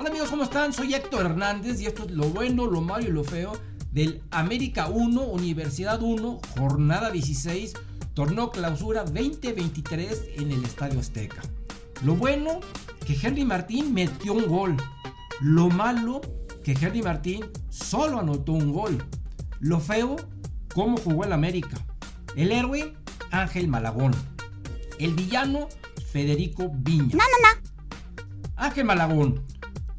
Hola amigos, ¿cómo están? Soy Héctor Hernández y esto es lo bueno, lo malo y lo feo del América 1, Universidad 1, jornada 16, torneo clausura 2023 en el Estadio Azteca. Lo bueno, que Henry Martín metió un gol. Lo malo, que Henry Martín solo anotó un gol. Lo feo, cómo jugó el América. El héroe, Ángel Malagón. El villano, Federico Viña. No, no, no. Ángel Malagón.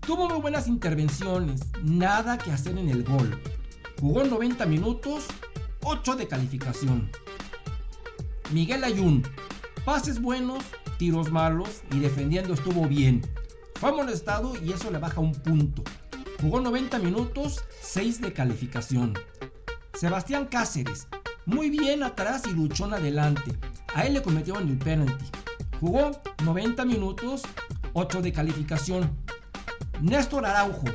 Tuvo muy buenas intervenciones, nada que hacer en el gol. Jugó 90 minutos, 8 de calificación. Miguel Ayun. Pases buenos, tiros malos y defendiendo estuvo bien. Fue amonestado y eso le baja un punto. Jugó 90 minutos, 6 de calificación. Sebastián Cáceres. Muy bien atrás y luchón adelante. A él le cometieron el penalty. Jugó 90 minutos, 8 de calificación. Néstor Araujo.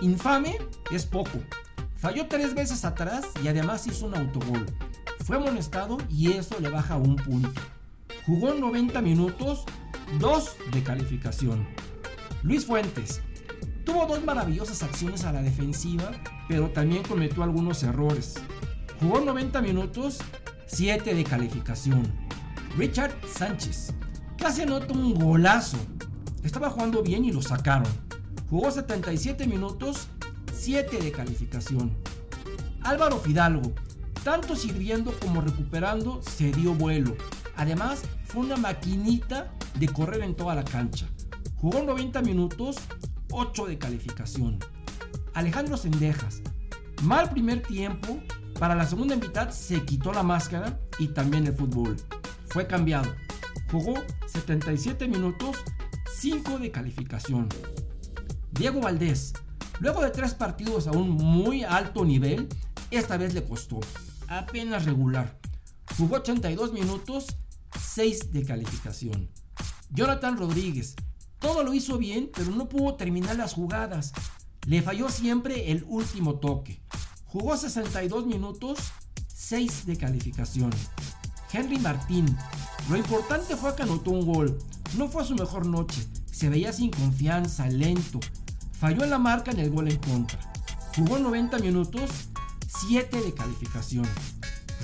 Infame es poco. Falló tres veces atrás y además hizo un autogol. Fue amonestado y eso le baja un punto. Jugó 90 minutos, 2 de calificación. Luis Fuentes. Tuvo dos maravillosas acciones a la defensiva, pero también cometió algunos errores. Jugó 90 minutos, 7 de calificación. Richard Sánchez. Casi anotó un golazo. Estaba jugando bien y lo sacaron. Jugó 77 minutos, 7 de calificación. Álvaro Fidalgo, tanto sirviendo como recuperando, se dio vuelo. Además, fue una maquinita de correr en toda la cancha. Jugó 90 minutos, 8 de calificación. Alejandro Sendejas, mal primer tiempo, para la segunda mitad se quitó la máscara y también el fútbol. Fue cambiado. Jugó 77 minutos, 5 de calificación. Diego Valdés, luego de tres partidos a un muy alto nivel, esta vez le costó, apenas regular. Jugó 82 minutos, 6 de calificación. Jonathan Rodríguez, todo lo hizo bien, pero no pudo terminar las jugadas. Le falló siempre el último toque. Jugó 62 minutos, 6 de calificación. Henry Martín, lo importante fue que anotó un gol. No fue su mejor noche. Se veía sin confianza, lento. Falló en la marca en el gol en contra. Jugó 90 minutos, 7 de calificación.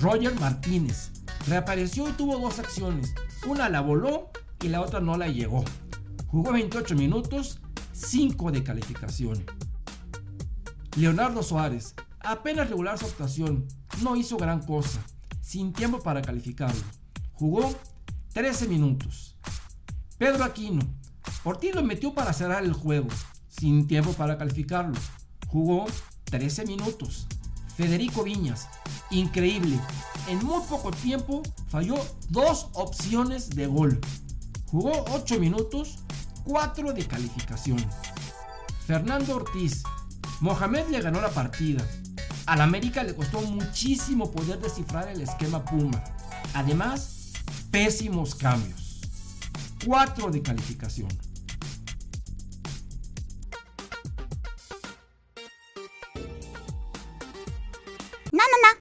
Roger Martínez reapareció y tuvo dos acciones. Una la voló y la otra no la llegó. Jugó 28 minutos, 5 de calificación. Leonardo Suárez, apenas regular su actuación, no hizo gran cosa, sin tiempo para calificarlo. Jugó 13 minutos. Pedro Aquino, Ortiz lo metió para cerrar el juego, sin tiempo para calificarlo. Jugó 13 minutos. Federico Viñas, increíble. En muy poco tiempo falló dos opciones de gol. Jugó 8 minutos, 4 de calificación. Fernando Ortiz, Mohamed le ganó la partida. Al América le costó muchísimo poder descifrar el esquema Puma. Además, pésimos cambios. 4 de calificación. na na na.